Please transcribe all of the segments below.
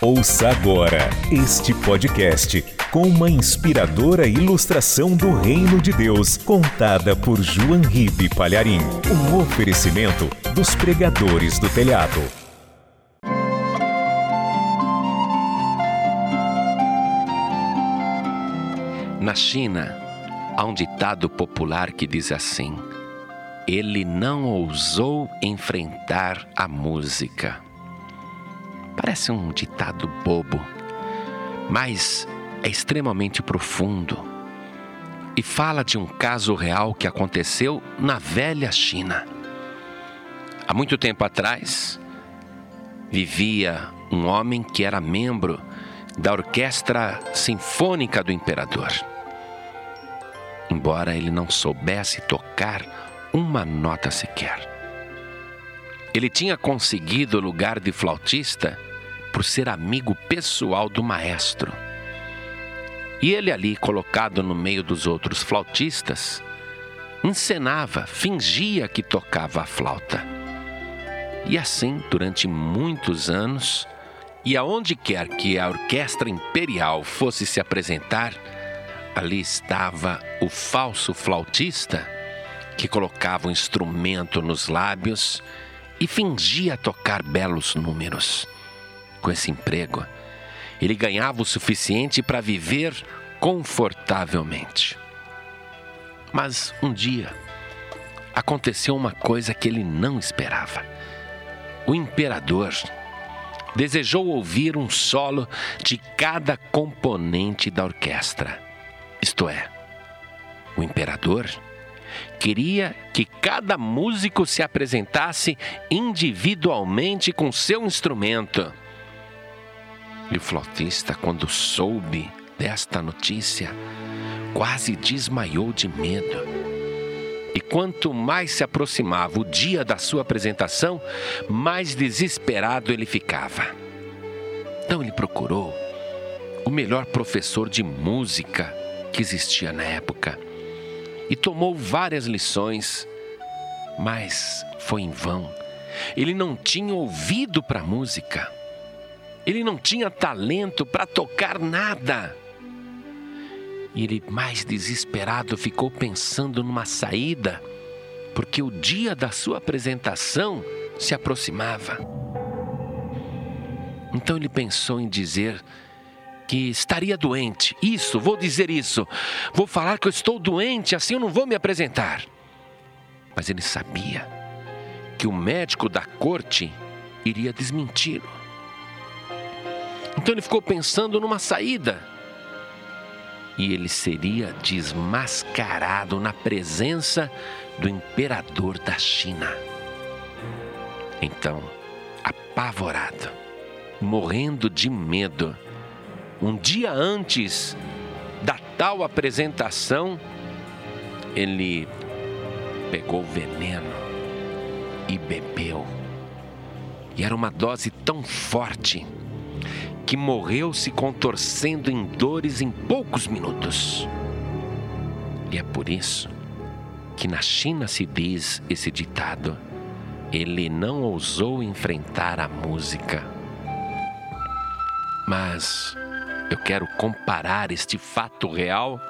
Ouça agora este podcast com uma inspiradora ilustração do Reino de Deus, contada por João Ribe Palharim. Um oferecimento dos pregadores do telhado. Na China, há um ditado popular que diz assim: Ele não ousou enfrentar a música. Parece um ditado bobo, mas é extremamente profundo e fala de um caso real que aconteceu na velha China. Há muito tempo atrás, vivia um homem que era membro da Orquestra Sinfônica do Imperador. Embora ele não soubesse tocar uma nota sequer. Ele tinha conseguido o lugar de flautista por ser amigo pessoal do maestro. E ele ali, colocado no meio dos outros flautistas, encenava, fingia que tocava a flauta. E assim, durante muitos anos, e aonde quer que a orquestra imperial fosse se apresentar, ali estava o falso flautista que colocava o instrumento nos lábios e fingia tocar belos números. Com esse emprego, ele ganhava o suficiente para viver confortavelmente. Mas um dia aconteceu uma coisa que ele não esperava. O imperador desejou ouvir um solo de cada componente da orquestra. Isto é, o imperador queria que cada músico se apresentasse individualmente com seu instrumento. E o flautista, quando soube desta notícia, quase desmaiou de medo. E quanto mais se aproximava o dia da sua apresentação, mais desesperado ele ficava. Então ele procurou o melhor professor de música que existia na época e tomou várias lições, mas foi em vão. Ele não tinha ouvido para música. Ele não tinha talento para tocar nada. E ele, mais desesperado, ficou pensando numa saída, porque o dia da sua apresentação se aproximava. Então ele pensou em dizer que estaria doente. Isso, vou dizer isso. Vou falar que eu estou doente, assim eu não vou me apresentar. Mas ele sabia que o médico da corte iria desmenti-lo. Então ele ficou pensando numa saída. E ele seria desmascarado na presença do imperador da China. Então, apavorado, morrendo de medo, um dia antes da tal apresentação, ele pegou veneno e bebeu. E era uma dose tão forte que morreu se contorcendo em dores em poucos minutos. E é por isso que na China se diz esse ditado: ele não ousou enfrentar a música. Mas eu quero comparar este fato real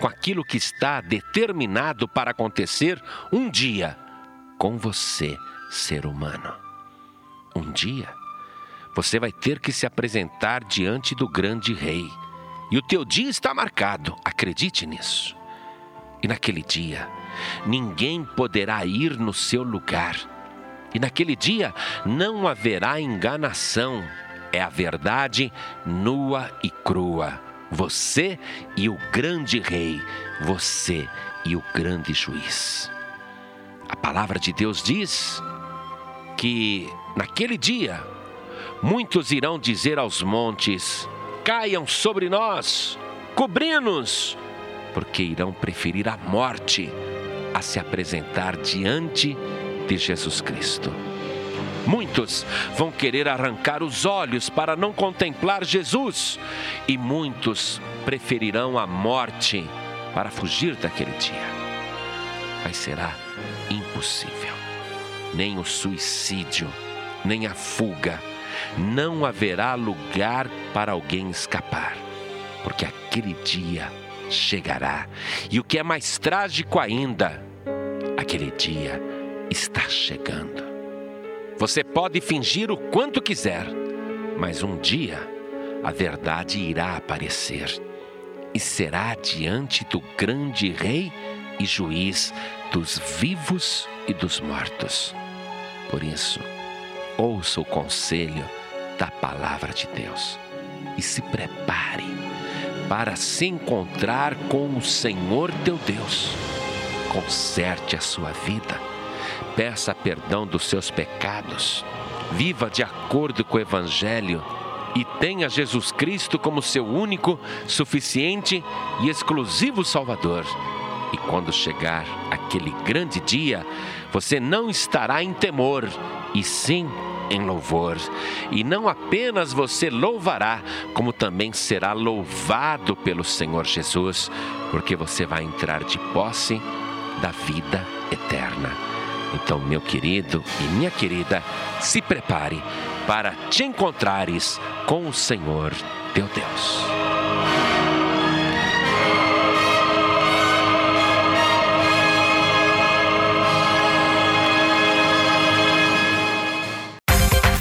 com aquilo que está determinado para acontecer um dia com você, ser humano. Um dia, você vai ter que se apresentar diante do grande rei. E o teu dia está marcado, acredite nisso. E naquele dia, ninguém poderá ir no seu lugar. E naquele dia não haverá enganação, é a verdade nua e crua. Você e o grande rei, você e o grande juiz. A palavra de Deus diz que naquele dia muitos irão dizer aos montes: caiam sobre nós, cobri-nos, porque irão preferir a morte a se apresentar diante de Jesus Cristo. Muitos vão querer arrancar os olhos para não contemplar Jesus, e muitos preferirão a morte para fugir daquele dia. Mas será impossível. Nem o suicídio, nem a fuga, não haverá lugar para alguém escapar, porque aquele dia chegará. E o que é mais trágico ainda, aquele dia está chegando. Você pode fingir o quanto quiser, mas um dia a verdade irá aparecer e será diante do grande Rei e Juiz dos vivos e dos mortos. Por isso, ouça o conselho da palavra de Deus e se prepare para se encontrar com o Senhor teu Deus. Conserte a sua vida, peça perdão dos seus pecados, viva de acordo com o Evangelho e tenha Jesus Cristo como seu único, suficiente e exclusivo Salvador. E quando chegar aquele grande dia, você não estará em temor, e sim em louvor. E não apenas você louvará, como também será louvado pelo Senhor Jesus, porque você vai entrar de posse da vida eterna. Então, meu querido e minha querida, se prepare para te encontrares com o Senhor teu Deus.